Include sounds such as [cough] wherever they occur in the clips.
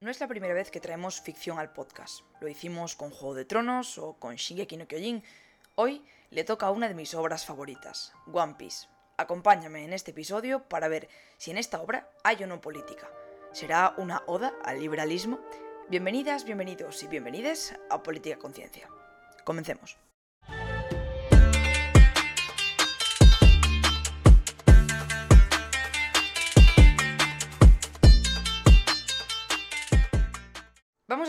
No es la primera vez que traemos ficción al podcast. Lo hicimos con Juego de Tronos o con Shingeki no Kyojin. Hoy le toca a una de mis obras favoritas, One Piece. Acompáñame en este episodio para ver si en esta obra hay o no política. ¿Será una oda al liberalismo? Bienvenidas, bienvenidos y bienvenides a Política Conciencia. Comencemos.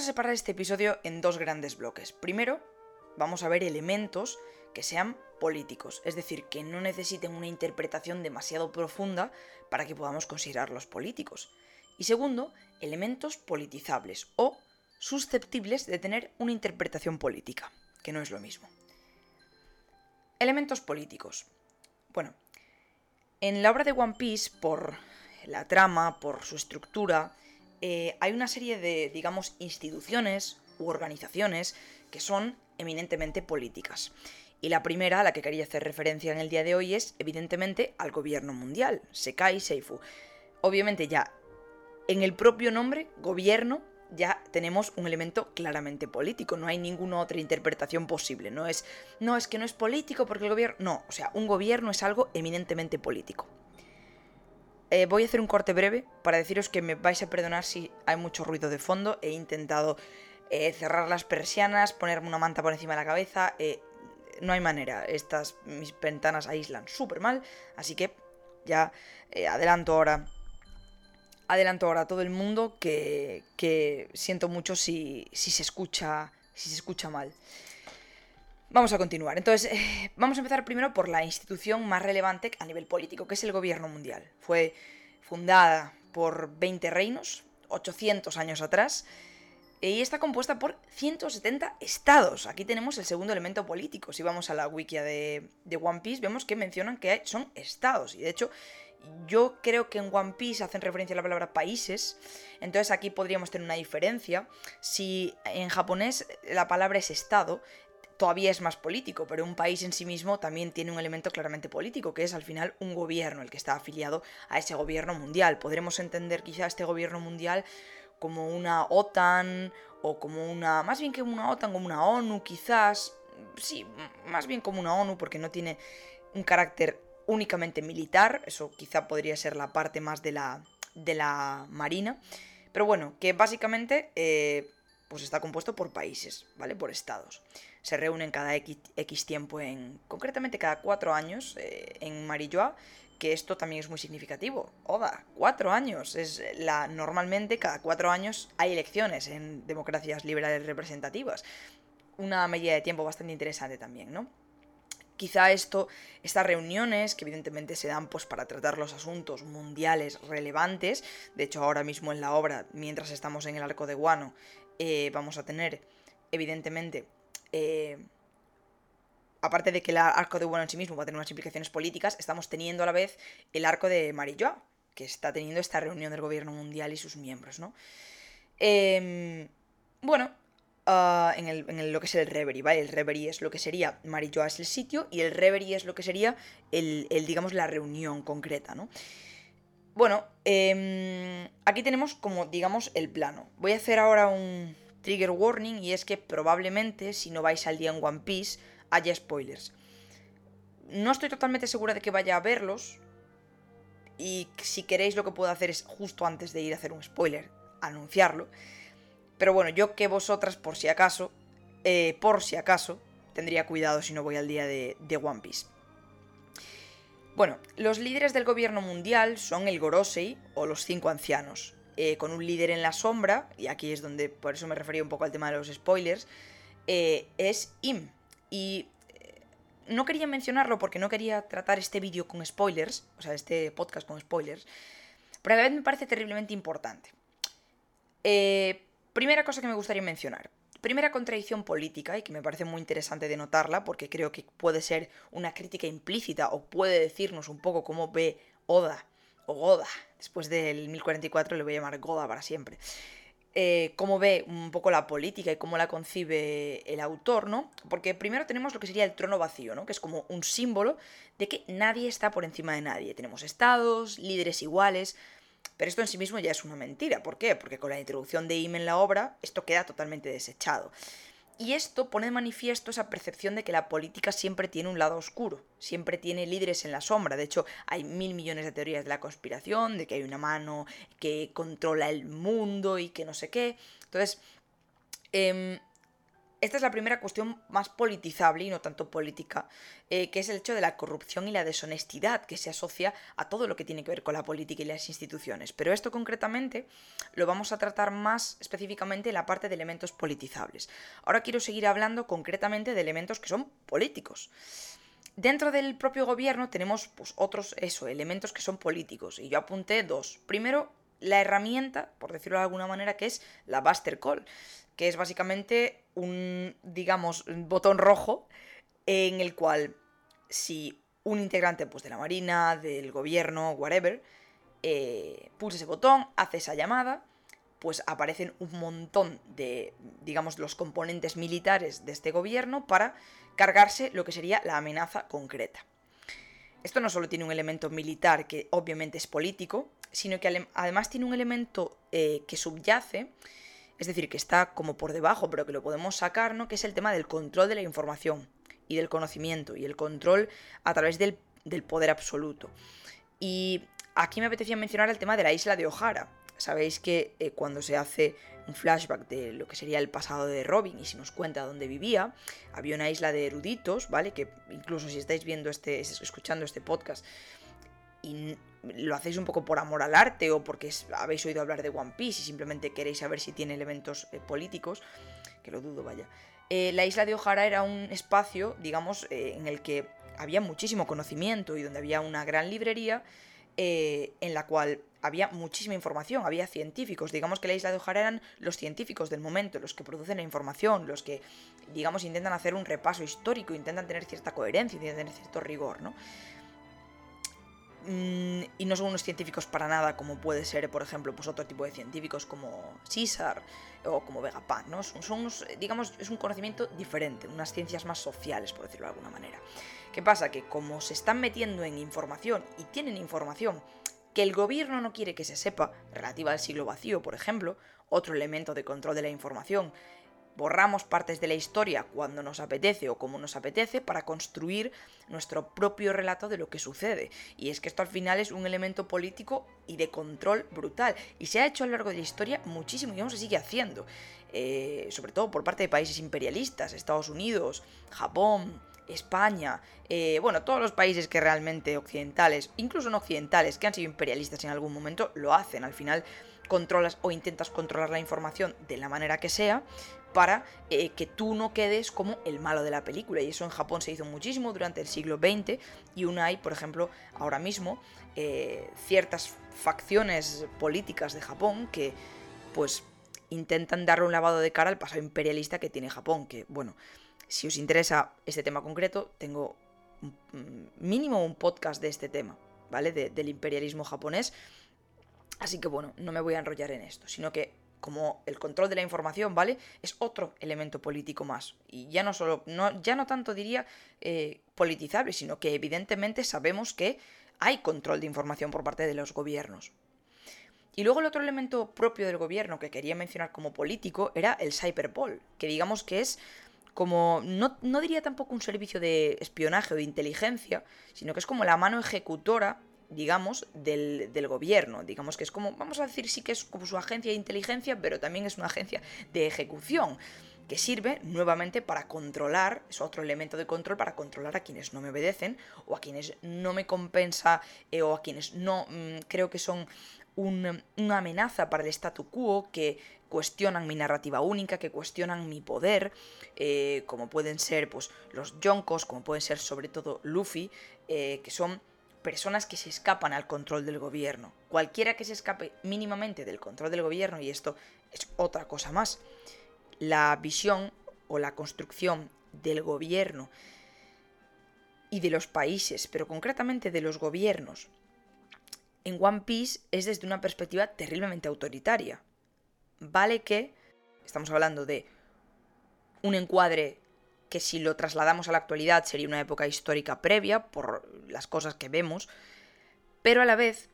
Separar este episodio en dos grandes bloques. Primero, vamos a ver elementos que sean políticos, es decir, que no necesiten una interpretación demasiado profunda para que podamos considerarlos políticos. Y segundo, elementos politizables o susceptibles de tener una interpretación política, que no es lo mismo. Elementos políticos. Bueno, en la obra de One Piece, por la trama, por su estructura, eh, hay una serie de, digamos, instituciones u organizaciones que son eminentemente políticas. Y la primera, a la que quería hacer referencia en el día de hoy, es evidentemente al gobierno mundial, Sekai Seifu. Obviamente ya en el propio nombre, gobierno, ya tenemos un elemento claramente político, no hay ninguna otra interpretación posible, no es no es que no es político porque el gobierno, no, o sea, un gobierno es algo eminentemente político. Eh, voy a hacer un corte breve para deciros que me vais a perdonar si hay mucho ruido de fondo. He intentado eh, cerrar las persianas, ponerme una manta por encima de la cabeza. Eh, no hay manera. Estas mis ventanas aíslan súper mal. Así que ya adelanto ahora. Adelanto ahora a todo el mundo que, que siento mucho si, si se escucha. Si se escucha mal. Vamos a continuar. Entonces, eh, vamos a empezar primero por la institución más relevante a nivel político, que es el gobierno mundial. Fue fundada por 20 reinos, 800 años atrás, y está compuesta por 170 estados. Aquí tenemos el segundo elemento político. Si vamos a la wikia de, de One Piece, vemos que mencionan que son estados. Y de hecho, yo creo que en One Piece hacen referencia a la palabra países. Entonces aquí podríamos tener una diferencia. Si en japonés la palabra es estado, todavía es más político, pero un país en sí mismo también tiene un elemento claramente político, que es al final un gobierno, el que está afiliado a ese gobierno mundial. Podremos entender quizá este gobierno mundial como una OTAN o como una, más bien que una OTAN, como una ONU quizás, sí, más bien como una ONU porque no tiene un carácter únicamente militar, eso quizá podría ser la parte más de la, de la Marina, pero bueno, que básicamente eh, pues está compuesto por países, ¿vale? Por estados se reúnen cada X, tiempo, en concretamente cada cuatro años eh, en Marilloa, que esto también es muy significativo. Oda, cuatro años. Es la, normalmente cada cuatro años hay elecciones en democracias liberales representativas. Una medida de tiempo bastante interesante también, ¿no? Quizá esto, estas reuniones, que evidentemente se dan pues, para tratar los asuntos mundiales relevantes, de hecho ahora mismo en la obra, mientras estamos en el arco de Guano, eh, vamos a tener, evidentemente, eh, aparte de que el arco de bueno en sí mismo va a tener unas implicaciones políticas, estamos teniendo a la vez el arco de Marilloa, que está teniendo esta reunión del gobierno mundial y sus miembros, ¿no? Em, bueno, ah, en, lo que es el Reverie, ¿vale? El Reverie es lo que sería, Marilloa es el sitio, y el Reverie es lo que sería el, digamos, la reunión concreta, ¿no? Bueno, em, aquí tenemos como, digamos, el plano. Voy a hacer ahora un, trigger warning y es que probablemente si no vais al día en One Piece haya spoilers. No estoy totalmente segura de que vaya a verlos y si queréis lo que puedo hacer es justo antes de ir a hacer un spoiler, anunciarlo. Pero bueno, yo que vosotras por si acaso, eh, por si acaso, tendría cuidado si no voy al día de, de One Piece. Bueno, los líderes del gobierno mundial son el Gorosei o los cinco ancianos. Eh, con un líder en la sombra, y aquí es donde por eso me refería un poco al tema de los spoilers, eh, es Im. Y eh, no quería mencionarlo porque no quería tratar este vídeo con spoilers, o sea, este podcast con spoilers, pero a la vez me parece terriblemente importante. primera cosa que me gustaría mencionar. Primera contradicción política, y que me parece muy interesante de notarla, porque creo que puede ser una crítica implícita o puede decirnos un poco cómo ve Oda o Goda, después del 1044 le voy a llamar Goda para siempre, eh, cómo ve un poco la política y cómo la concibe el autor, ¿no? Porque primero tenemos lo que sería el trono vacío, ¿no? Que es como un símbolo de que nadie está por encima de nadie. Tenemos estados, líderes iguales. Pero esto en sí mismo ya es una mentira. ¿Por qué? Porque con la introducción de Ime en la obra, esto queda totalmente desechado. Y esto pone de manifiesto esa percepción de que la política siempre tiene un lado oscuro, siempre tiene líderes en la sombra. De hecho, hay mil millones de teorías de la conspiración, de que hay una mano que controla el mundo y que no sé qué. Entonces, eh, esta es la primera cuestión más politizable y no tanto política, eh, que es el hecho de la corrupción y la deshonestidad que se asocia a todo lo que tiene que ver con la política y las instituciones. Pero esto concretamente lo vamos a tratar más específicamente en la parte de elementos politizables. Ahora quiero seguir hablando concretamente de elementos que son políticos. Dentro del propio gobierno tenemos pues, otros elementos que son políticos, y yo apunté dos. Primero, la herramienta, por decirlo de alguna manera, que es la Buster Call que es básicamente un, digamos, botón rojo en el cual si un integrante pues, de la Marina, del gobierno, whatever, eh, pulsa ese botón, hace esa llamada, pues aparecen un montón de, digamos, los componentes militares de este gobierno para cargarse lo que sería la amenaza concreta. Esto no solo tiene un elemento militar que obviamente es político, sino que además tiene un elemento eh, que subyace es decir, que está como por debajo, pero que lo podemos sacar, ¿no? Que es el tema del control de la información y del conocimiento y el control a través del, poder absoluto. Y aquí me apetecía mencionar el tema de la isla de O'Hara. Sabéis que eh, cuando se hace un flashback de lo que sería el pasado de Robin y se nos cuenta dónde vivía, había una isla de eruditos, ¿vale? Que incluso si estáis viendo este, escuchando este podcast, y lo hacéis un poco por amor al arte o porque habéis oído hablar de One Piece y simplemente queréis saber si tiene elementos eh, políticos, que lo dudo, vaya. Eh, la isla de O'Hara era un espacio, digamos, eh, en el que había muchísimo conocimiento y donde había una gran librería en la cual había muchísima información, había científicos. Digamos que la isla de O'Hara eran los científicos del momento, los que producen la información, los que, digamos, intentan hacer un repaso histórico, intentan tener cierta coherencia, intentan tener cierto rigor, ¿no? Mm, y no son unos científicos para nada como puede ser, por ejemplo, pues otro tipo de científicos como César o como Vegapunk, ¿no? Son, son unos, digamos, es un conocimiento diferente, unas ciencias más sociales, por decirlo de alguna manera. ¿Qué pasa? Que como se están metiendo en información y tienen información que el gobierno no quiere que se sepa, relativa al siglo vacío, por ejemplo, otro elemento de control de la información, borramos partes de la historia cuando nos apetece o como nos apetece para construir nuestro propio relato de lo que sucede. Y es que esto al final es un elemento político y de control brutal. Y se ha hecho a lo largo de la historia muchísimo y aún se sigue haciendo. Eh, sobre todo por parte de países imperialistas, Estados Unidos, Japón, España, eh, bueno, todos los países que realmente occidentales, incluso no occidentales, que han sido imperialistas en algún momento, lo hacen. Al final controlas o intentas controlar la información de la manera que sea para eh, que tú no quedes como el malo de la película. Y eso en Japón se hizo muchísimo durante el siglo XX y una hay, por ejemplo, ahora mismo eh, ciertas facciones políticas de Japón que pues intentan darle un lavado de cara al pasado imperialista que tiene Japón, que bueno, si os interesa este tema concreto, tengo mínimo un podcast de este tema, ¿vale? del imperialismo japonés. Así que bueno, no me voy a enrollar en esto, sino que como el control de la información, ¿vale? Es otro elemento político más. Y ya no solo, no, ya no tanto diría eh, politizable, sino que evidentemente sabemos que hay control de información por parte de los gobiernos. Y luego el otro elemento propio del gobierno que quería mencionar como político era el cyberpol, que digamos que es como, no, no diría tampoco un servicio de espionaje o de inteligencia, sino que es como la mano ejecutora digamos, del, del, gobierno. Digamos que es como, vamos a decir, sí que es como su agencia de inteligencia, pero también es una agencia de ejecución que sirve nuevamente para controlar, es otro elemento de control para controlar a quienes no me obedecen o a quienes no me compensa eh, o a quienes no mm, creo que son una amenaza para el statu quo, que cuestionan mi narrativa única, que cuestionan mi poder, eh, como pueden ser pues, los Yonkos, como pueden ser sobre todo Luffy, eh, que son personas que se escapan al control del gobierno. Cualquiera que se escape mínimamente del control del gobierno, y esto es otra cosa más, la visión o la construcción del gobierno y de los países, pero concretamente de los gobiernos, en One Piece es desde una perspectiva terriblemente autoritaria. Vale que estamos hablando de un encuadre que si lo trasladamos a la actualidad sería una época histórica previa por las cosas que vemos, pero a la vez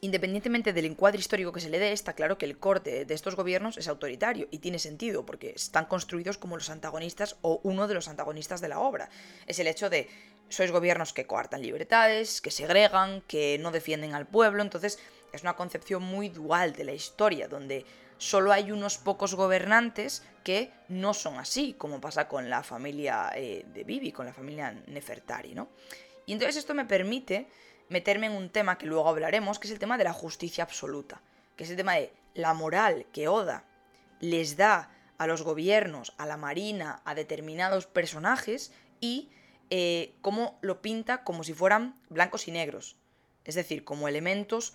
Independientemente del encuadre histórico que se le dé, está claro que el corte de estos gobiernos es autoritario y tiene sentido porque están construidos como los antagonistas o uno de los antagonistas de la obra. Es el hecho de sois gobiernos que coartan libertades, que segregan, que no defienden al pueblo, entonces es una concepción muy dual de la historia, donde solo hay unos pocos gobernantes que no son así, como pasa con la familia eh, de Bibi, con la familia Nefertari, ¿no? Y entonces esto me permite meterme en un tema que luego hablaremos, que es el tema de la justicia absoluta, que es el tema de la moral que Oda les da a los gobiernos, a la marina, a determinados personajes y eh, cómo lo pinta como si fueran blancos y negros, es decir, como elementos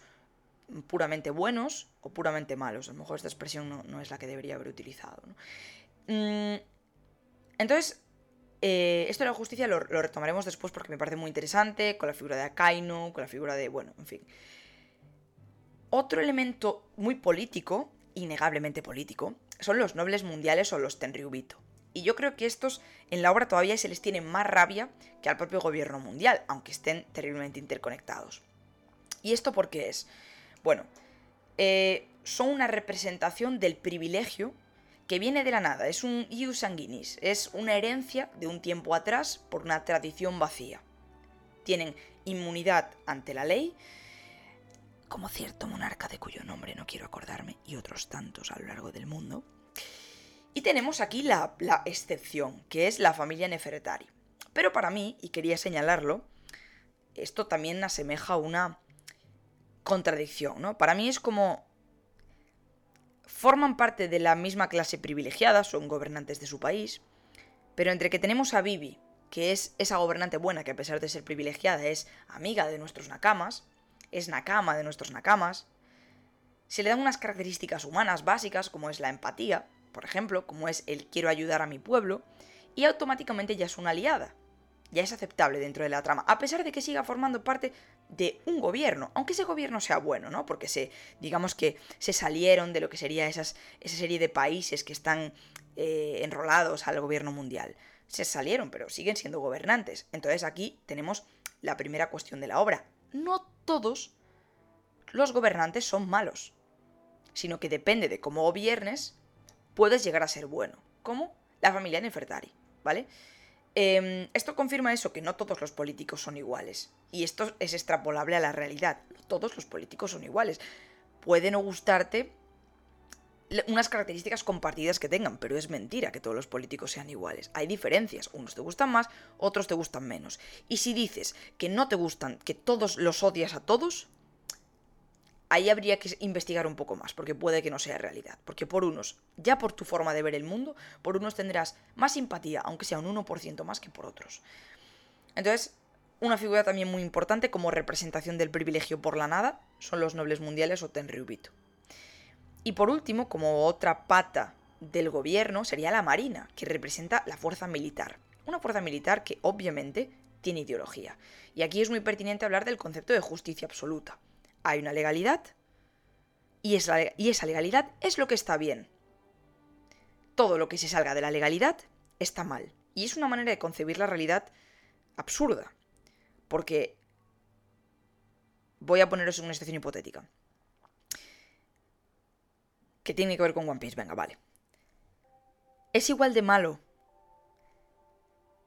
puramente buenos o puramente malos. A lo mejor esta expresión no, es la que debería haber utilizado. Mm, entonces, eh, esto de la justicia lo, retomaremos después porque me parece muy interesante, con la figura de Akainu, con la figura de... bueno, en fin. Otro elemento muy político, innegablemente político, son los nobles mundiales o los Tenryubito. Y yo creo que estos en la obra todavía se les tiene más rabia que al propio gobierno mundial, aunque estén terriblemente interconectados. ¿Y esto por qué es? Bueno, eh, son una representación del privilegio que viene de la nada, es un ius sanguinis, es una herencia de un tiempo atrás por una tradición vacía. Tienen inmunidad ante la ley, como cierto monarca de cuyo nombre no quiero acordarme, y otros tantos a lo largo del mundo. Y tenemos aquí la, la excepción, que es la familia Nefertari. Pero para mí, y quería señalarlo, esto también asemeja una contradicción, ¿no? Para mí es como forman parte de la misma clase privilegiada, son gobernantes de su país, pero entre que tenemos a Bibi, que es esa gobernante buena que a pesar de ser privilegiada es amiga de nuestros nakamas, es nakama de nuestros nakamas, se le dan unas características humanas básicas como es la empatía, por ejemplo, como es el quiero ayudar a mi pueblo, y automáticamente ya es una aliada ya es aceptable dentro de la trama, a pesar de que siga formando parte de un gobierno, aunque ese gobierno sea bueno, ¿no? Porque se, digamos que se salieron de lo que sería esas, esa serie de países que están eh, enrolados al gobierno mundial. Se salieron, pero siguen siendo gobernantes. Entonces aquí tenemos la primera cuestión de la obra. No todos los gobernantes son malos, sino que depende de cómo gobiernes, puedes llegar a ser bueno, como la familia Nefertari, ¿vale? Em, esto confirma eso, que no todos los políticos son iguales. Y esto es extrapolable a la realidad. No todos los políticos son iguales. Puede no gustarte unas características compartidas que tengan, pero es mentira que todos los políticos sean iguales. Hay diferencias, unos te gustan más, otros te gustan menos. Y si dices que no te gustan, que todos los odias a todos, ahí habría que investigar un poco más, porque puede que no sea realidad. Porque por unos, ya por tu forma de ver el mundo, por unos tendrás más simpatía, aunque sea un 1% más que por otros. Entonces, una figura también muy importante como representación del privilegio por la nada son los nobles mundiales o Tenryubito. Y por último, como otra pata del gobierno, sería la Marina, que representa la fuerza militar. Una fuerza militar que obviamente tiene ideología. Y aquí es muy pertinente hablar del concepto de justicia absoluta hay una legalidad y esa, legalidad es lo que está bien. Todo lo que se salga de la legalidad está mal. Y es una manera de concebir la realidad absurda. Porque voy a poneros en una situación hipotética. Que tiene que ver con One Piece. Venga, vale. ¿Es igual de malo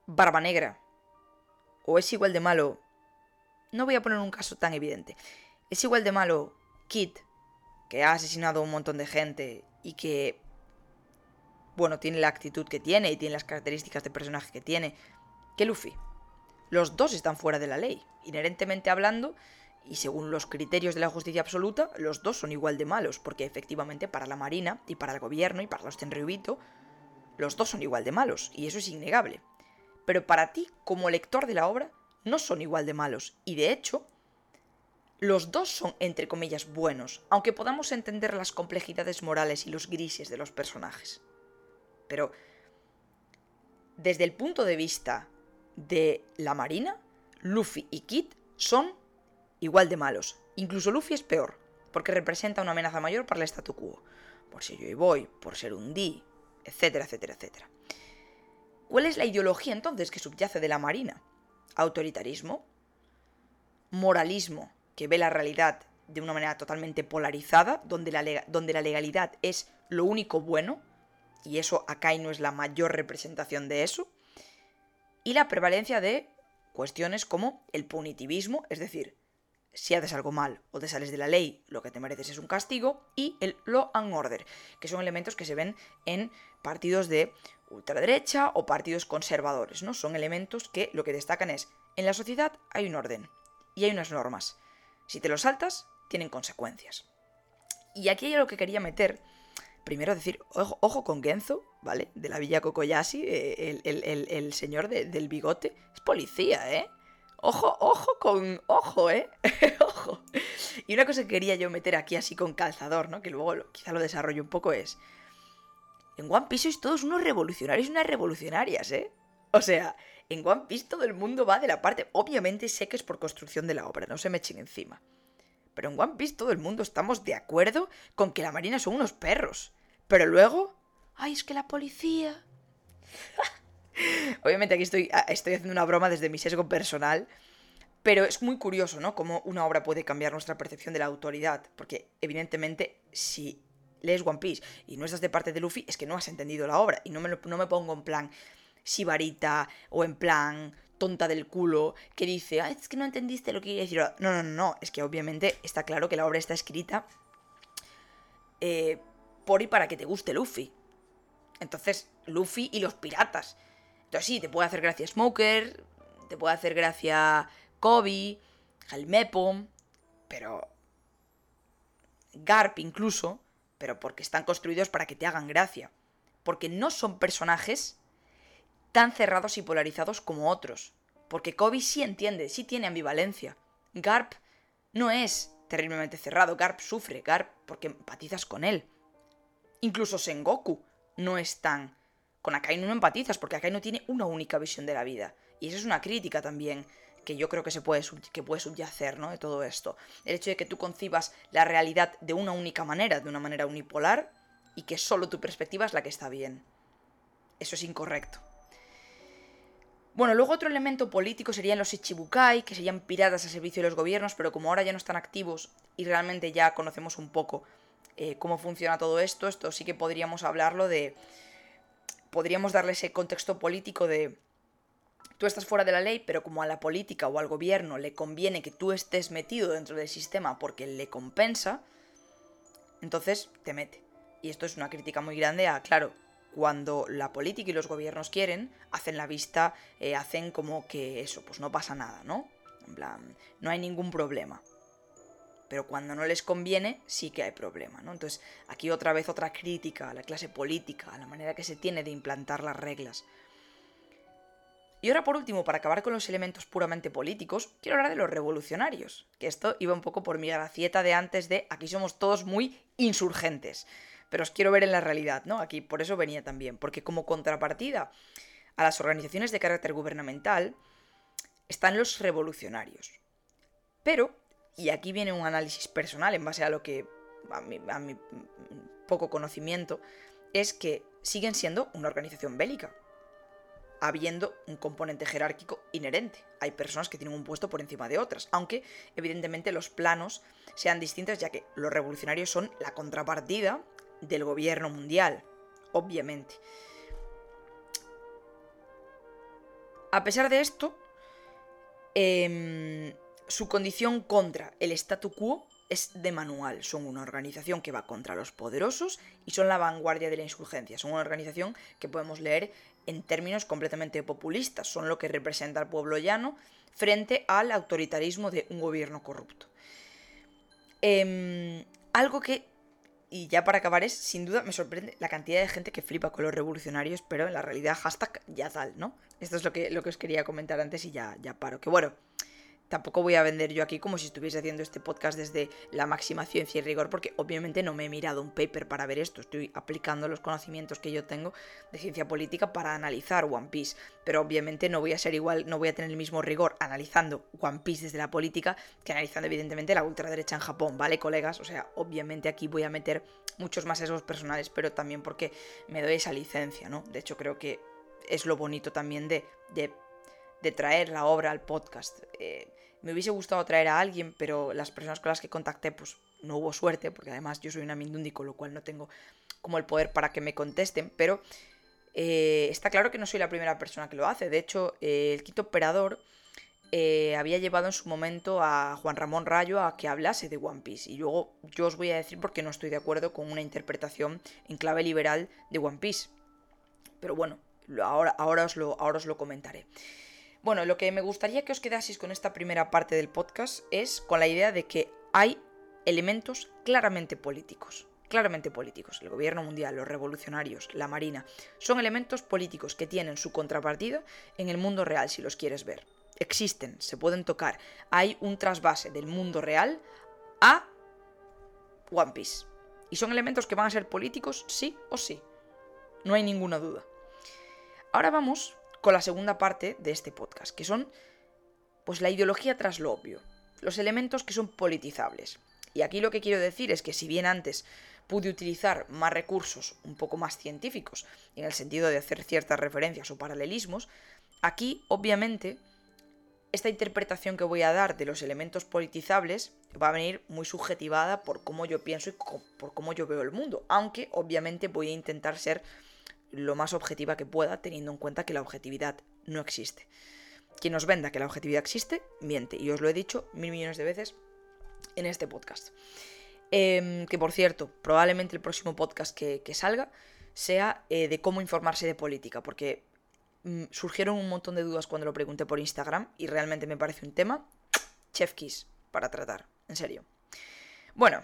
Barba Negra? ¿O es igual de malo... No voy a poner un caso tan evidente. Es igual de malo Kit, que ha asesinado a un montón de gente y que, bueno, tiene la actitud que tiene y tiene las características de personaje que tiene, que Luffy. Los dos están fuera de la ley. Inherentemente hablando, y según los criterios de la justicia absoluta, los dos son igual de malos, porque efectivamente para la Marina y para el gobierno y para los Tenryubito, los dos son igual de malos, y eso es innegable. Pero para ti, como lector de la obra, no son igual de malos, y de hecho, los dos son, entre comillas, buenos, aunque podamos entender las complejidades morales y los grises de los personajes. Pero, desde el punto de vista de la Marina, Luffy y Kid son igual de malos. Incluso Luffy es peor, porque representa una amenaza mayor para el statu quo. Por ser yo y voy, por ser un D, etcétera, etcétera, etcétera. ¿Cuál es la ideología entonces que subyace de la Marina? ¿Autoritarismo? ¿Moralismo? Que ve la realidad de una manera totalmente polarizada, donde la, donde la legalidad es lo único bueno, y eso Akai no es la mayor representación de eso, y la prevalencia de cuestiones como el punitivismo, es decir, si haces algo mal o te sales de la ley, lo que te mereces es un castigo, y el law and order, que son elementos que se ven en partidos de ultraderecha o partidos conservadores, ¿no? Son elementos que lo que destacan es, en la sociedad hay un orden y hay unas normas. Si te lo saltas, tienen consecuencias. Y aquí hay algo que quería meter. Primero decir, ojo, con Genzo, ¿vale? De la Villa Kokoyashi, eh, el, señor del bigote. Es policía, ¿eh? Ojo, ojo con... Ojo, ¿eh? [laughs] ojo. Y una cosa que quería yo meter aquí así con calzador, ¿no? Que luego quizá lo desarrollo un poco es... En One Piece sois todos unos revolucionarios y unas revolucionarias, ¿eh? O sea, en One Piece todo el mundo va de la parte... Obviamente sé que es por construcción de la obra, no se me echen encima. Pero en One Piece todo el mundo estamos de acuerdo con que la Marina son unos perros. Pero luego... Ay, es que la policía... [laughs] Obviamente aquí estoy, ah, estoy haciendo una broma desde mi sesgo personal, pero es muy curioso, ¿no? Cómo una obra puede cambiar nuestra percepción de la autoridad, porque evidentemente si lees One Piece y no estás de parte de Luffy, es que no has entendido la obra, y no me, no me pongo en plan sibarita o en plan tonta del culo que dice, es que no entendiste lo que quería decir. No, no, no, no, es que obviamente está claro que la obra está escrita eh, por y para que te guste Luffy. Entonces, Luffy y los piratas. Entonces sí, te puede hacer gracia Smoker, te puede hacer gracia Kobe, Helmepo, pero... Garp incluso, pero porque están construidos para que te hagan gracia. Porque no son personajes tan cerrados y polarizados como otros. Porque Kobe sí entiende, sí tiene ambivalencia. Garp no es terriblemente cerrado, Garp sufre, Garp porque empatizas con él. Incluso Sengoku no es tan con Akainu no empatizas porque Akainu tiene una única visión de la vida. Y eso es una crítica también que yo creo que se puede, que puede subyacer ¿no? de todo esto. El hecho de que tú concibas la realidad de una única manera, de una manera unipolar, y que solo tu perspectiva es la que está bien. Eso es incorrecto. Bueno, luego otro elemento político serían los Ichibukai, que serían piratas a servicio de los gobiernos, pero como ahora ya no están activos y realmente ya conocemos un poco eh, cómo funciona todo esto, esto sí que podríamos hablarlo de podríamos darle ese contexto político de tú estás fuera de la ley, pero como a la política o al gobierno le conviene que tú estés metido dentro del sistema porque le compensa, entonces te mete. Y esto es una crítica muy grande a, claro, cuando la política y los gobiernos quieren, hacen la vista, eh, hacen como que eso, pues no pasa nada, ¿no? En plan, no hay ningún problema pero cuando no les conviene sí que hay problema, ¿no? Entonces, aquí otra vez otra crítica a la clase política, a la manera que se tiene de implantar las reglas. Y ahora por último, para acabar con los elementos puramente políticos, quiero hablar de los revolucionarios, que esto iba un poco por mi gracieta de antes de aquí somos todos muy insurgentes, pero os quiero ver en la realidad, ¿no? Aquí por eso venía también, porque como contrapartida a las organizaciones de carácter gubernamental están los revolucionarios. Pero y aquí viene un análisis personal en base a lo que, a mi, poco conocimiento, es que siguen siendo una organización bélica, habiendo un componente jerárquico inherente. Hay personas que tienen un puesto por encima de otras, aunque evidentemente los planos sean distintos, ya que los revolucionarios son la contrapartida del gobierno mundial, obviamente. A pesar de esto, eh, su condición contra el statu quo es de manual. Son una organización que va contra los poderosos y son la vanguardia de la insurgencia. Son una organización que podemos leer en términos completamente populistas. Son lo que representa al pueblo llano frente al autoritarismo de un gobierno corrupto. Em, algo que, y ya para acabar, es sin duda me sorprende la cantidad de gente que flipa con los revolucionarios, pero en la realidad hashtag ya tal, ¿no? Esto es lo que, lo que os quería comentar antes y ya, ya paro. Que bueno, tampoco voy a vender yo aquí como si estuviese haciendo este podcast desde la máxima ciencia y rigor, porque obviamente no me he mirado un paper para ver esto, estoy aplicando los conocimientos que yo tengo de ciencia política para analizar One Piece, pero obviamente no voy a ser igual, no voy a tener el mismo rigor analizando One Piece desde la política que analizando evidentemente la ultraderecha en Japón, ¿vale, colegas? O sea, obviamente aquí voy a meter muchos más esos personales, pero también porque me doy esa licencia, ¿no? De hecho, creo que es lo bonito también de, de, de traer la obra al podcast. Eh, Me hubiese gustado traer a alguien, pero las personas con las que contacté, pues no hubo suerte, porque además yo soy una Mindundi, con lo cual no tengo como el poder para que me contesten, pero eh, está claro que no soy la primera persona que lo hace. De hecho, eh, el quinto operador había llevado en su momento a Juan Ramón Rayo a que hablase de One Piece. Y luego yo os voy a decir por qué no estoy de acuerdo con una interpretación en clave liberal de One Piece. Pero bueno, ahora, ahora, os, lo, ahora os lo comentaré. Bueno, lo que me gustaría que os quedaseis con esta primera parte del podcast es con la idea de que hay elementos claramente políticos claramente políticos. El gobierno mundial, los revolucionarios, la marina, son elementos políticos que tienen su contrapartida en el mundo real, si los quieres ver. Existen, se pueden tocar. Hay un trasvase del mundo real a One Piece. Y son elementos que van a ser políticos, sí o sí. No hay ninguna duda. Ahora vamos con la segunda parte de este podcast, que son pues la ideología tras lo obvio, los elementos que son politizables. Y aquí lo que quiero decir es que si bien antes pude utilizar más recursos un poco más científicos, en el sentido de hacer ciertas referencias o paralelismos, aquí obviamente esta interpretación que voy a dar de los elementos politizables va a venir muy subjetivada por cómo yo pienso y por cómo yo veo el mundo, aunque obviamente voy a intentar ser lo más objetiva que pueda, teniendo en cuenta que la objetividad no existe. Quien nos venda que la objetividad existe, miente, y os lo he dicho mil millones de veces en este podcast. Em, que por cierto, probablemente el próximo podcast que, salga sea eh, de cómo informarse de política, porque mm, surgieron un montón de dudas cuando lo pregunté por Instagram y realmente me parece un tema chef kiss para tratar, en serio. Bueno,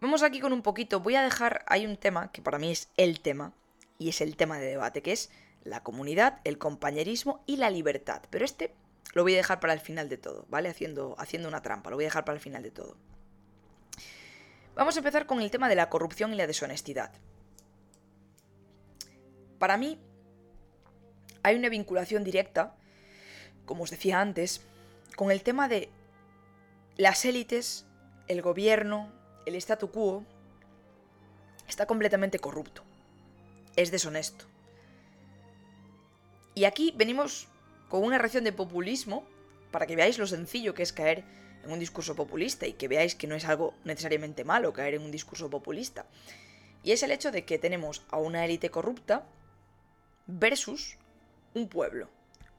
vamos aquí con un poquito, voy a dejar, hay un tema que para mí es el tema, y es el tema de debate, que es la comunidad, el compañerismo y la libertad. Pero este lo voy a dejar para el final de todo, ¿vale? Haciendo, haciendo una trampa, lo voy a dejar para el final de todo. Vamos a empezar con el tema de la corrupción y la deshonestidad. Para mí, hay una vinculación directa, como os decía antes, con el tema de las élites, el gobierno, el statu quo, está completamente corrupto. Es deshonesto. Y aquí venimos con una reacción de populismo, para que veáis lo sencillo que es caer en un discurso populista y que veáis que no es algo necesariamente malo caer en un discurso populista. Y es el hecho de que tenemos a una élite corrupta versus un pueblo.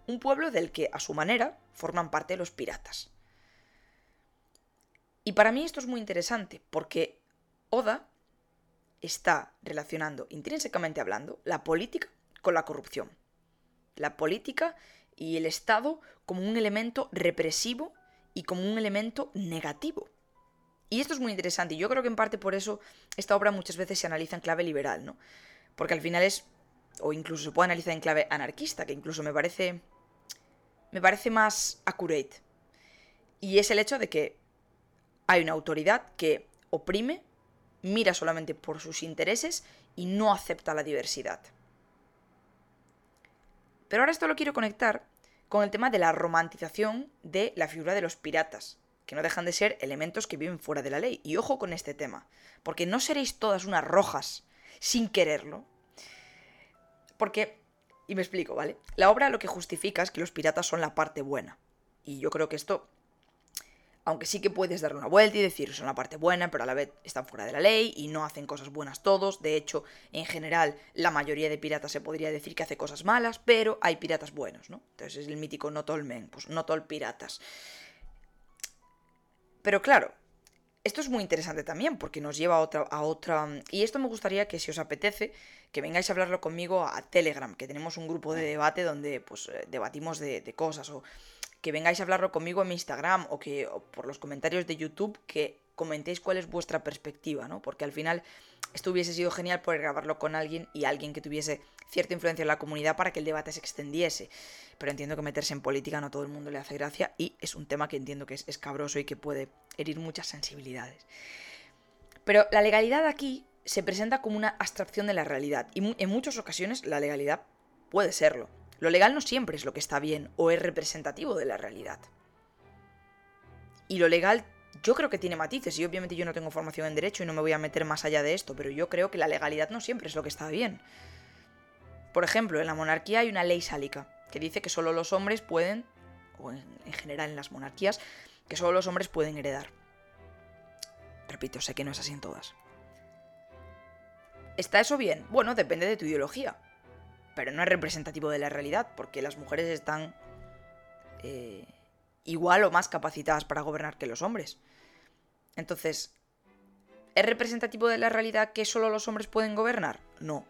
Un pueblo del que, a su manera, forman parte los piratas. Y para mí esto es muy interesante, porque Oda está relacionando, intrínsecamente hablando, la política con la corrupción. La política y el Estado como un elemento represivo y como un elemento negativo. Y esto es muy interesante y yo creo que en parte por eso esta obra muchas veces se analiza en clave liberal, ¿no? Porque al final es, o incluso se puede analizar en clave anarquista, que incluso me parece, me parece más accurate. Y es el hecho de que hay una autoridad que oprime, mira solamente por sus intereses y no acepta la diversidad. Pero ahora esto lo quiero conectar con el tema de la romantización de la figura de los piratas, que no dejan de ser elementos que viven fuera de la ley. Y ojo con este tema, porque no seréis todas unas rojas sin quererlo. Porque, y me explico, ¿vale? La obra lo que justifica es que los piratas son la parte buena. Y yo creo que esto aunque sí que puedes darle una vuelta y decir son la parte buena, pero a la vez están fuera de la ley y no hacen cosas buenas todos. De hecho, en general, la mayoría de piratas se podría decir que hace cosas malas, pero hay piratas buenos, ¿no? Entonces es el mítico not all men, pues not all piratas. Pero claro, esto es muy interesante también porque nos lleva a otra, a otra... Y esto me gustaría que si os apetece, que vengáis a hablarlo conmigo a Telegram, que tenemos un grupo de debate donde pues eh, debatimos de, de cosas o que vengáis a hablarlo conmigo en mi Instagram o que por los comentarios de YouTube que comentéis cuál es vuestra perspectiva, ¿no? Porque al final esto hubiese sido genial poder grabarlo con alguien y alguien que tuviese cierta influencia en la comunidad para que el debate se extendiese. Pero entiendo que meterse en política no todo el mundo le hace gracia y es un tema que entiendo que es escabroso y que puede herir muchas sensibilidades. Pero la legalidad aquí se presenta como una abstracción de la realidad y en muchas ocasiones la legalidad puede serlo. Lo legal no siempre es lo que está bien o es representativo de la realidad. Y lo legal yo creo que tiene matices y obviamente yo no tengo formación en derecho y no me voy a meter más allá de esto, pero yo creo que la legalidad no siempre es lo que está bien. Por ejemplo, en la monarquía hay una ley sálica que dice que solo los hombres pueden o en, en general en las monarquías, que solo los hombres pueden heredar. Repito, sé que no es así en todas. ¿Está eso bien? Bueno, depende de tu ideología. Pero no es representativo de la realidad, porque las mujeres están eh, igual o más capacitadas para gobernar que los hombres. Entonces, ¿es representativo de la realidad que solo los hombres pueden gobernar? No.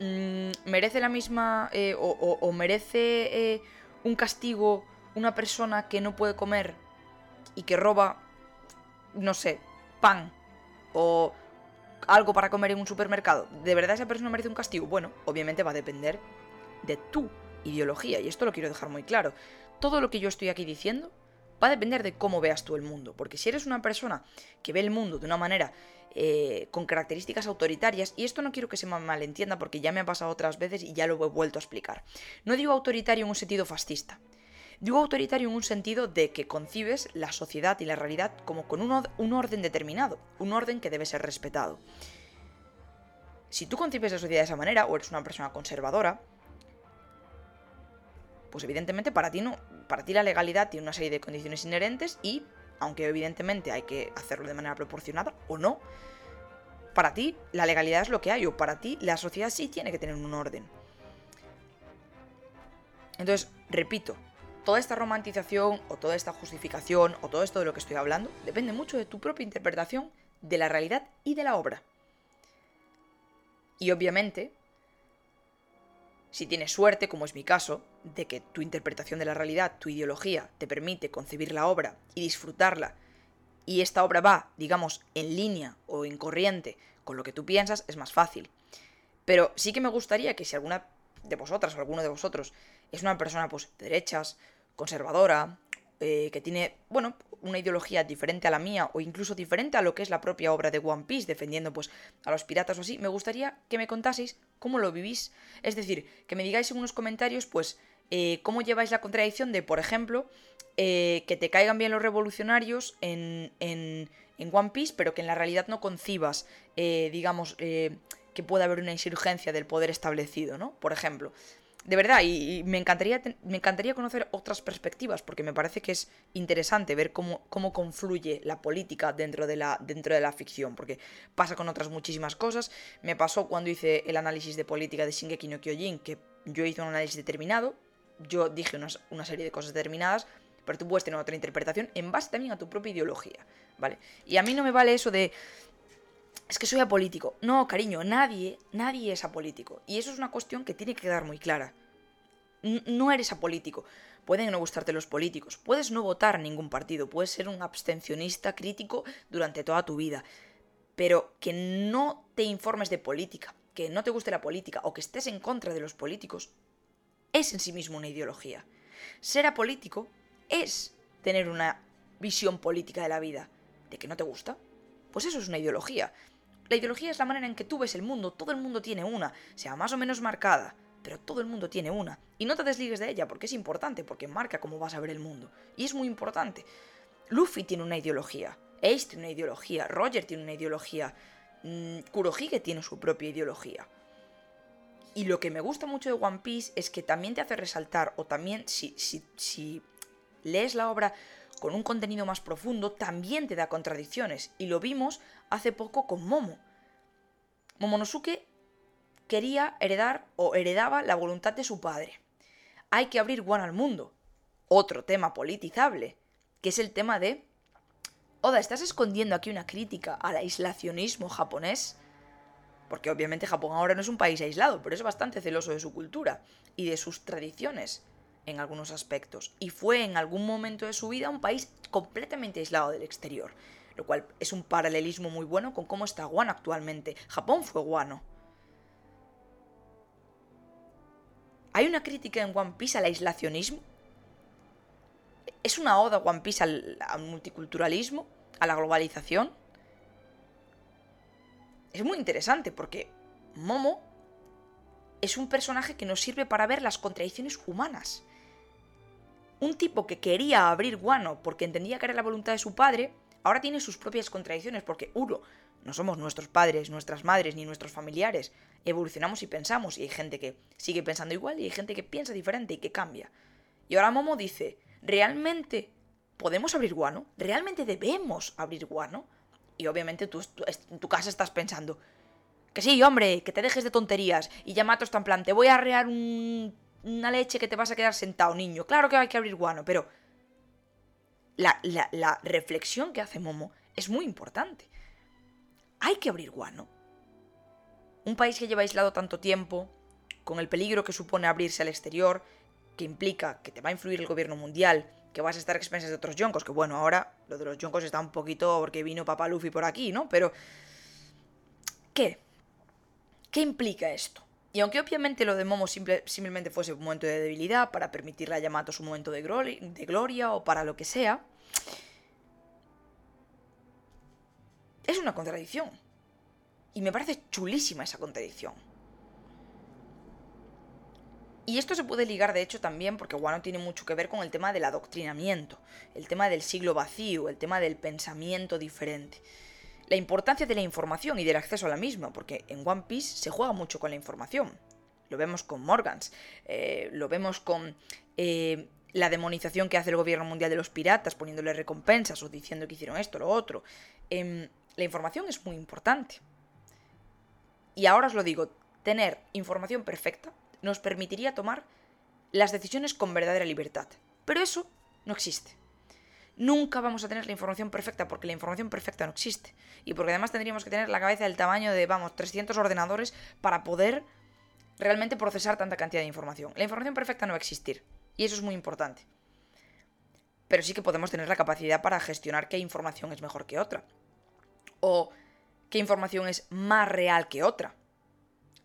Mm, ¿Merece la misma eh, o, merece eh, un castigo una persona que no puede comer y que roba, no sé, pan o algo para comer en un supermercado, ¿de verdad esa persona merece un castigo? Bueno, obviamente va a depender de tu ideología, y esto lo quiero dejar muy claro. Todo lo que yo estoy aquí diciendo va a depender de cómo veas tú el mundo, porque si eres una persona que ve el mundo de una manera eh, con características autoritarias, y esto no quiero que se me malentienda porque ya me ha pasado otras veces y ya lo he vuelto a explicar. No digo autoritario en un sentido fascista, Digo autoritario en un sentido de que concibes la sociedad y la realidad como con un, orden determinado, un orden que debe ser respetado. Si tú concibes la sociedad de esa manera, o eres una persona conservadora, pues evidentemente para ti no, para ti la legalidad tiene una serie de condiciones inherentes y, aunque evidentemente hay que hacerlo de manera proporcionada o no, para ti la legalidad es lo que hay, o para ti la sociedad sí tiene que tener un orden. Entonces, repito, toda esta romantización o toda esta justificación o todo esto de lo que estoy hablando depende mucho de tu propia interpretación de la realidad y de la obra. Y obviamente, si tienes suerte, como es mi caso, de que tu interpretación de la realidad, tu ideología, te permite concebir la obra y disfrutarla, y esta obra va, digamos, en línea o en corriente con lo que tú piensas, es más fácil. Pero sí que me gustaría que si alguna de vosotras o alguno de vosotros es una persona pues de derechas, conservadora, eh, que tiene, bueno, una ideología diferente a la mía o incluso diferente a lo que es la propia obra de One Piece, defendiendo pues a los piratas o así, me gustaría que me contaseis cómo lo vivís. Es decir, que me digáis en unos comentarios pues eh, cómo lleváis la contradicción de, por ejemplo, eh, que te caigan bien los revolucionarios en, en, en, One Piece, pero que en la realidad no concibas, digamos, que pueda haber una insurgencia del poder establecido, ¿no? Por ejemplo. De verdad, y, me, encantaría, me encantaría conocer otras perspectivas, porque me parece que es interesante ver cómo, cómo confluye la política dentro de la, dentro de la ficción, porque pasa con otras muchísimas cosas. Me pasó cuando hice el análisis de política de Shingeki no Kyojin, que yo hice un análisis determinado, yo dije una serie de cosas determinadas, pero tú puedes tener otra interpretación en base también a tu propia ideología, ¿vale? Y a mí no me vale eso de es que soy apolítico. No, cariño, nadie, nadie es apolítico. Y eso es una cuestión que tiene que quedar muy clara. No eres apolítico. Pueden no gustarte los políticos. Puedes no votar ningún partido. Puedes ser un abstencionista crítico durante toda tu vida. Pero que no te informes de política, que no te guste la política o que estés en contra de los políticos, es en sí mismo una ideología. Ser apolítico es tener una visión política de la vida. ¿De que no te gusta? Pues eso es una ideología. La ideología es la manera en que tú ves el mundo, todo el mundo tiene una, sea más o menos marcada, pero todo el mundo tiene una. Y no te desligues de ella porque es importante, porque marca cómo vas a ver el mundo. Y es muy importante. Luffy tiene una ideología, Ace tiene una ideología, Roger tiene una ideología, mmm, Kurohige tiene su propia ideología. Y lo que me gusta mucho de One Piece es que también te hace resaltar, o también si, si, si lees la obra con un contenido más profundo, también te da contradicciones. Y lo vimos hace poco con Momo. Momonosuke quería heredar o heredaba la voluntad de su padre. Hay que abrir One al mundo. Otro tema politizable, que es el tema de... Oda, ¿estás escondiendo aquí una crítica al aislacionismo japonés? Porque obviamente Japón ahora no es un país aislado, pero es bastante celoso de su cultura y de sus tradiciones en algunos aspectos y fue en algún momento de su vida un país completamente aislado del exterior, lo cual es un paralelismo muy bueno con cómo está Guano actualmente. Japón fue Guano. ¿Hay una crítica en One Piece al aislacionismo? ¿Es una oda One Piece al, al multiculturalismo? ¿A la globalización? Es muy interesante porque Momo es un personaje que nos sirve para ver las contradicciones humanas. Un tipo que quería abrir Guano porque entendía que era la voluntad de su padre, ahora tiene sus propias contradicciones porque, uno, No somos nuestros padres, nuestras madres, ni nuestros familiares. Evolucionamos y pensamos, y hay gente que sigue pensando igual y hay gente que piensa diferente y que cambia. Y ahora Momo dice, ¿realmente podemos abrir guano? ¿Realmente debemos abrir guano? Y obviamente tú, en tu casa estás pensando, que sí, hombre, que te dejes de tonterías. Y Yamato está en plan, te voy a arrear una leche que te vas a quedar sentado, niño. Claro que hay que abrir guano, pero la reflexión que hace Momo es muy importante. Hay que abrir guano. Un país que lleva aislado tanto tiempo, con el peligro que supone abrirse al exterior, que implica que te va a influir el gobierno mundial, que vas a estar a expensas de otros yonkos, que bueno, ahora lo de los yonkos está un poquito porque vino Papá Luffy por aquí, ¿no? Pero... ¿Qué? ¿Qué implica esto? Y aunque obviamente lo de Momo simplemente fuese un momento de debilidad para permitirle a Yamato su momento de, de gloria o para lo que sea, es una contradicción. Y me parece chulísima esa contradicción. Y esto se puede ligar, de hecho, también, porque Wano tiene mucho que ver con el tema del adoctrinamiento, el tema del siglo vacío, el tema del pensamiento diferente. La importancia de la información y del acceso a la misma, porque en One Piece se juega mucho con la información. Lo vemos con Morgans, eh, lo vemos con eh, la demonización que hace el gobierno mundial de los piratas, poniéndole recompensas o diciendo que hicieron esto, o lo otro. Em, la información es muy importante. Y ahora os lo digo, tener información perfecta nos permitiría tomar las decisiones con verdadera libertad. Pero eso no existe. Nunca vamos a tener la información perfecta porque la información perfecta no existe. Y porque además tendríamos que tener la cabeza del tamaño de, vamos, 300 ordenadores para poder realmente procesar tanta cantidad de información. La información perfecta no va a existir. Y eso es muy importante. Pero sí que podemos tener la capacidad para gestionar qué información es mejor que otra. O qué información es más real que otra.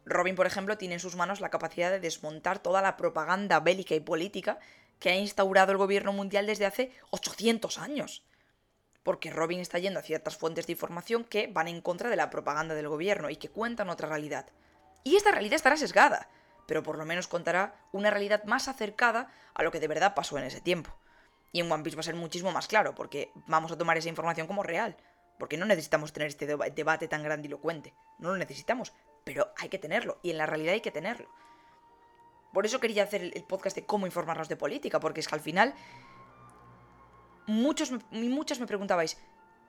Robin, por ejemplo, tiene en sus manos la capacidad de desmontar toda la propaganda bélica y política que ha instaurado el gobierno mundial desde hace 800 años. Porque Robin está yendo a ciertas fuentes de información que van en contra de la propaganda del gobierno y que cuentan otra realidad. Y esta realidad estará sesgada, pero por lo menos contará una realidad más acercada a lo que de verdad pasó en ese tiempo. Y en One Piece va a ser muchísimo más claro, porque vamos a tomar esa información como real. Porque no necesitamos tener este debate tan grandilocuente. No lo necesitamos pero hay que tenerlo, y en la realidad hay que tenerlo. Por eso quería hacer el podcast de cómo informarnos de política, porque es que al final muchos muchas me preguntabais,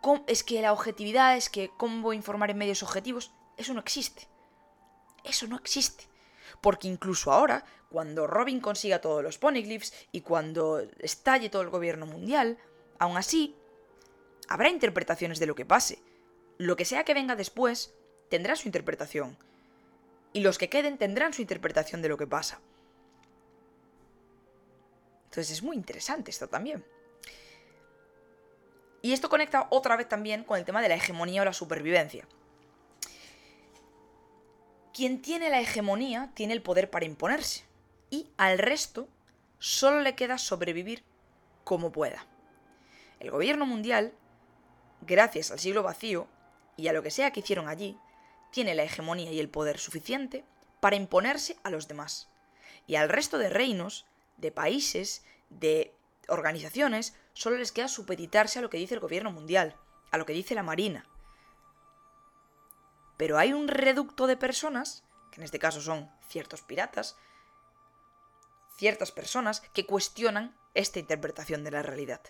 ¿cómo, es que la objetividad, es que cómo voy a informar en medios objetivos, eso no existe. Eso no existe. Porque incluso ahora, cuando Robin consiga todos los poneglyphs y cuando estalle todo el gobierno mundial, aún así, habrá interpretaciones de lo que pase. Lo que sea que venga después tendrá su interpretación y los que queden tendrán su interpretación de lo que pasa. Entonces es muy interesante esto también. Y esto conecta otra vez también con el tema de la hegemonía o la supervivencia. Quien tiene la hegemonía tiene el poder para imponerse. Y al resto solo le queda sobrevivir como pueda. El gobierno mundial, gracias al siglo vacío y a lo que sea que hicieron allí, tiene la hegemonía y el poder suficiente para imponerse a los demás. Y al resto de reinos, de países, de organizaciones, solo les queda supeditarse a lo que dice el gobierno mundial, a lo que dice la Marina. Pero hay un reducto de personas, que en este caso son ciertos piratas, ciertas personas que cuestionan esta interpretación de la realidad.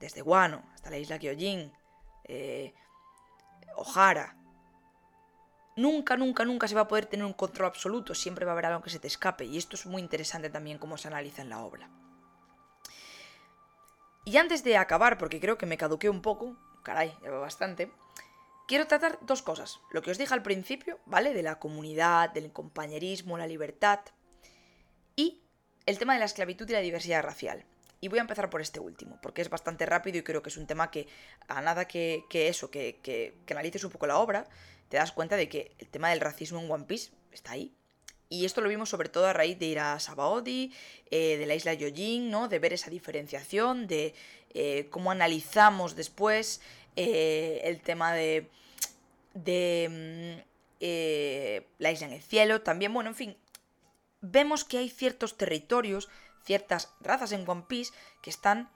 Desde Guano hasta la isla Kyojin, eh, Ojara. Nunca, nunca, nunca se va a poder tener un control absoluto, siempre va a haber algo que se te escape, y esto es muy interesante también cómo se analiza en la obra. Y antes de acabar, porque creo que me caduqué un poco, caray, ya va bastante, quiero tratar dos cosas. Lo que os dije al principio, ¿vale? De la comunidad, del compañerismo, la libertad, y el tema de la esclavitud y la diversidad racial. Y voy a empezar por este último, porque es bastante rápido y creo que es un tema que, a nada que, eso, que, que, analices un poco la obra, te das cuenta de que el tema del racismo en One Piece está ahí. Y esto lo vimos sobre todo a raíz de ir a Sabaody, eh, de la isla Yojin, ¿no? De ver esa diferenciación, de eh, cómo analizamos después eh, el tema de, de mm, la isla en el cielo. También, bueno, en fin, vemos que hay ciertos territorios ciertas razas en One Piece que están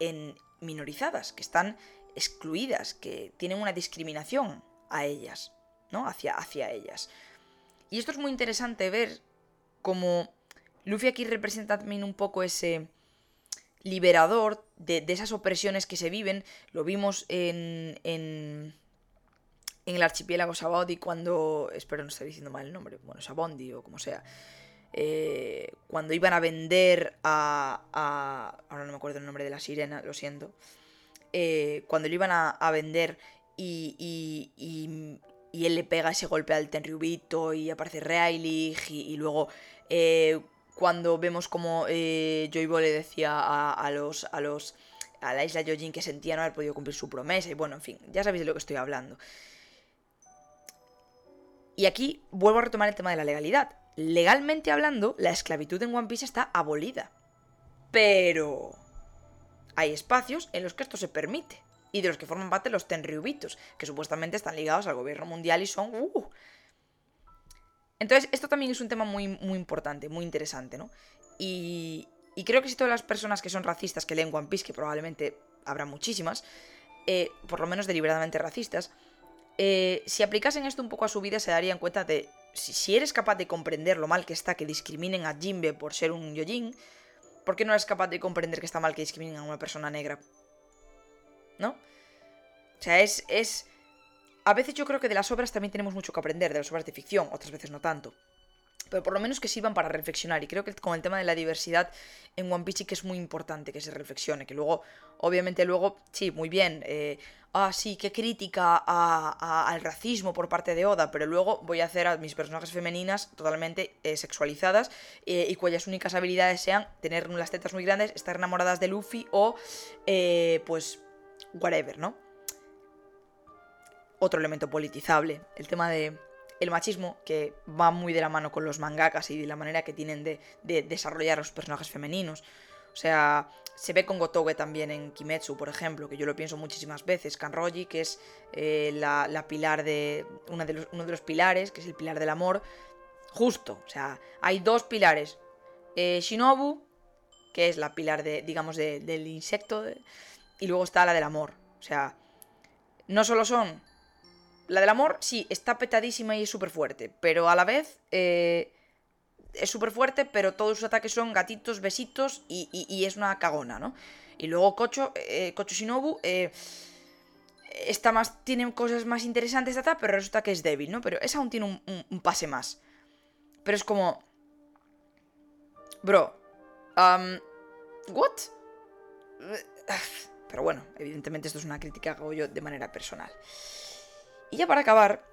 en minorizadas, que están excluidas, que tienen una discriminación a ellas, ¿no? Hacia, hacia ellas. Y esto es muy interesante ver cómo Luffy aquí representa también un poco ese liberador de, esas opresiones que se viven. Lo vimos en, en, en el archipiélago Sabondi cuando... Espero no estar diciendo mal el nombre. Bueno, Sabondi o como sea. Eh, cuando iban a vender a, Ahora no me acuerdo el nombre de la sirena, lo siento. Eh, cuando lo iban a, vender y, y, él le pega ese golpe al Tenryubito y aparece Riley y, luego eh, cuando vemos como eh, Joybo le decía a, los... A los a la isla Yojin que sentía no haber podido cumplir su promesa y bueno, en fin, ya sabéis de lo que estoy hablando. Y aquí vuelvo a retomar el tema de la legalidad. Legalmente hablando, la esclavitud en One Piece está abolida. Pero hay espacios en los que esto se permite. Y de los que forman parte los Tenryubitos, que supuestamente están ligados al gobierno mundial y son... Uh. Entonces, esto también es un tema muy, muy importante, muy interesante, ¿no? Y, y creo que si todas las personas que son racistas que leen One Piece, que probablemente habrá muchísimas, eh, por lo menos deliberadamente racistas, eh, si aplicasen esto un poco a su vida se darían cuenta de si, eres capaz de comprender lo mal que está que discriminen a Jinbe por ser un Yojin, ¿Por qué no eres capaz de comprender que está mal que discriminen a una persona negra? ¿No? O sea, es, es... A veces yo creo que de las obras también tenemos mucho que aprender, de las obras de ficción, otras veces no tanto pero por lo menos que sirvan para reflexionar. Y creo que con el tema de la diversidad en One Piece que es muy importante que se reflexione, que luego, obviamente luego, sí, muy bien, eh, ah, sí, qué crítica al racismo por parte de Oda, pero luego voy a hacer a mis personajes femeninas totalmente eh, sexualizadas eh, y cuyas únicas habilidades sean tener las tetas muy grandes, estar enamoradas de Luffy o, pues, whatever, ¿no? Otro elemento politizable, el tema de el machismo, que va muy de la mano con los mangakas y de la manera que tienen de, desarrollar los personajes femeninos. O sea, se ve con Gotoge también en Kimetsu, por ejemplo, que yo lo pienso muchísimas veces. Kanroji, que es eh, la, pilar de, de uno de los pilares, que es el pilar del amor. Justo, o sea, hay dos pilares. Eh, Shinobu, que es la pilar de, digamos, del insecto, y luego está la del amor. O sea, no solo son la del amor, sí, está petadísima y es súper fuerte, pero a la vez eh, es súper fuerte, pero todos sus ataques son gatitos, besitos y, es una cagona, ¿no? Y luego Kocho, eh, Shinobu, eh, está más, tiene cosas más interesantes, pero resulta que es débil, ¿no? Pero esa aún tiene un, pase más. Pero es como... Bro, um, ¿what? Pero bueno, evidentemente esto es una crítica que hago yo de manera personal. Y ya para acabar,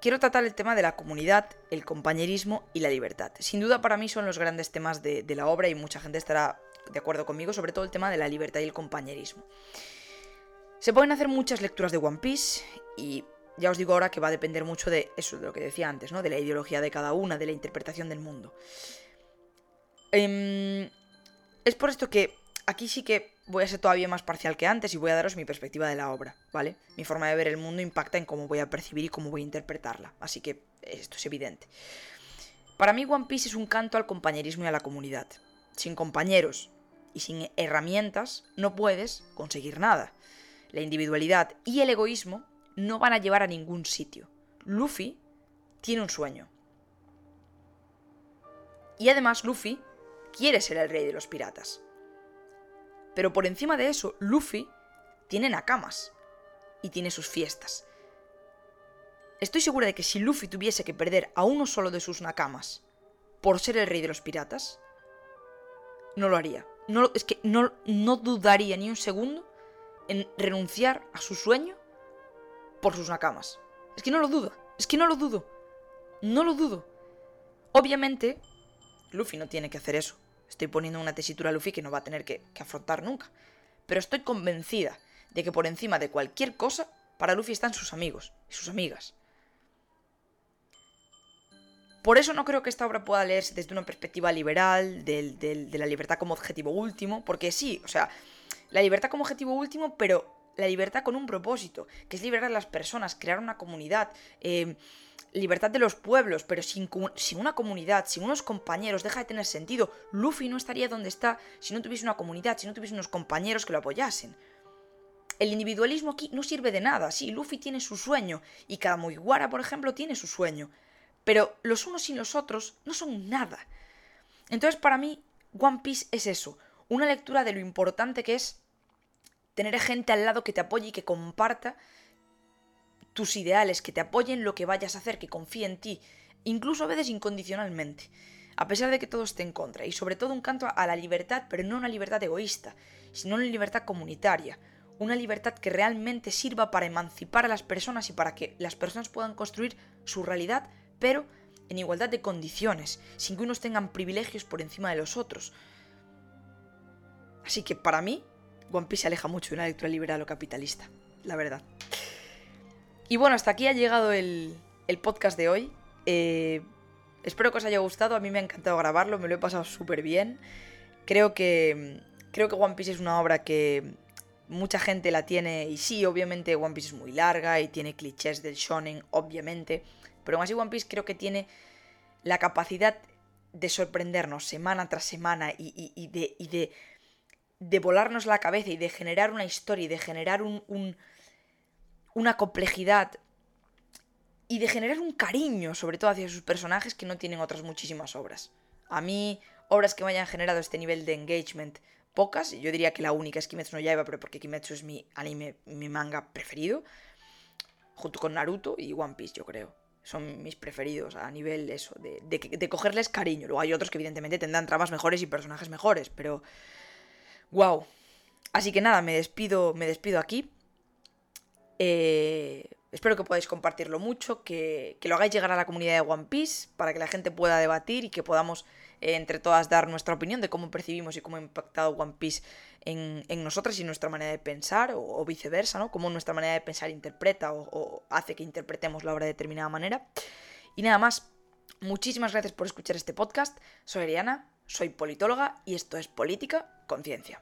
quiero tratar el tema de la comunidad, el compañerismo y la libertad. Sin duda para mí son los grandes temas de, la obra y mucha gente estará de acuerdo conmigo, sobre todo el tema de la libertad y el compañerismo. Se pueden hacer muchas lecturas de One Piece y ya os digo ahora que va a depender mucho de eso, de lo que decía antes, ¿no? De la ideología de cada una, de la interpretación del mundo. Em, es por esto que aquí sí que voy a ser todavía más parcial que antes y voy a daros mi perspectiva de la obra, ¿vale? Mi forma de ver el mundo impacta en cómo voy a percibir y cómo voy a interpretarla, así que esto es evidente. Para mí One Piece es un canto al compañerismo y a la comunidad. Sin compañeros y sin herramientas no puedes conseguir nada. La individualidad y el egoísmo no van a llevar a ningún sitio. Luffy tiene un sueño. Y además Luffy quiere ser el rey de los piratas. Pero por encima de eso, Luffy tiene nakamas y tiene sus fiestas. Estoy segura de que si Luffy tuviese que perder a uno solo de sus nakamas por ser el rey de los piratas, no lo haría. No, es que no, no dudaría ni un segundo en renunciar a su sueño por sus nakamas. Es que no lo dudo. Es que no lo dudo. No lo dudo. Obviamente, Luffy no tiene que hacer eso. Estoy poniendo una tesitura a Luffy que no va a tener que, afrontar nunca. Pero estoy convencida de que por encima de cualquier cosa, para Luffy están sus amigos y sus amigas. Por eso no creo que esta obra pueda leerse desde una perspectiva liberal, de la libertad como objetivo último, porque sí, o sea, la libertad como objetivo último, pero la libertad con un propósito, que es liberar a las personas, crear una comunidad, eh, libertad de los pueblos, pero sin, una comunidad, sin unos compañeros, deja de tener sentido. Luffy no estaría donde está si no tuviese una comunidad, si no tuviese unos compañeros que lo apoyasen. el individualismo aquí no sirve de nada. Sí, Luffy tiene su sueño y cada Mugiwara, por ejemplo, tiene su sueño. Pero los unos sin los otros no son nada. Entonces, para mí, One Piece es eso. Una lectura de lo importante que es tener gente al lado que te apoye y que comparta tus ideales, que te apoye en lo que vayas a hacer, que confíe en ti, incluso a veces incondicionalmente, a pesar de que todo esté en contra. Y sobre todo un canto a la libertad, pero no una libertad egoísta, sino una libertad comunitaria, una libertad que realmente sirva para emancipar a las personas y para que las personas puedan construir su realidad, pero en igualdad de condiciones, sin que unos tengan privilegios por encima de los otros. Así que para mí, One Piece se aleja mucho de una lectura liberal o capitalista, la verdad. Y bueno, hasta aquí ha llegado el, podcast de hoy. Eh, espero que os haya gustado, a mí me ha encantado grabarlo, me lo he pasado súper bien. Creo que, creo que One Piece es una obra que mucha gente la tiene, y sí, obviamente One Piece es muy larga y tiene clichés del shonen, obviamente, pero aún así One Piece creo que tiene la capacidad de sorprendernos semana tras semana y, de, de, de, volarnos la cabeza y de generar una historia y de generar un, una complejidad y de generar un cariño, sobre todo hacia sus personajes que no tienen otras muchísimas obras. A mí, obras que me hayan generado este nivel de engagement, pocas. Yo diría que la única es Kimetsu no Yaiba, pero porque Kimetsu es mi anime, mi manga preferido. Junto con Naruto y One Piece, yo creo. Son mis preferidos a nivel eso, de, de, cogerles cariño. Luego hay otros que evidentemente tendrán tramas mejores y personajes mejores, pero... ¡Wow! Así que nada, me despido, me despido aquí. Eh, espero que podáis compartirlo mucho, que, lo hagáis llegar a la comunidad de One Piece para que la gente pueda debatir y que podamos eh, entre todas dar nuestra opinión de cómo percibimos y cómo ha impactado One Piece en, nosotras y nuestra manera de pensar o, viceversa, ¿no? Cómo nuestra manera de pensar interpreta o, o hace que interpretemos la obra de determinada manera. Y nada más, muchísimas gracias por escuchar este podcast. Soy Ariana, soy politóloga y esto es Política Conciencia.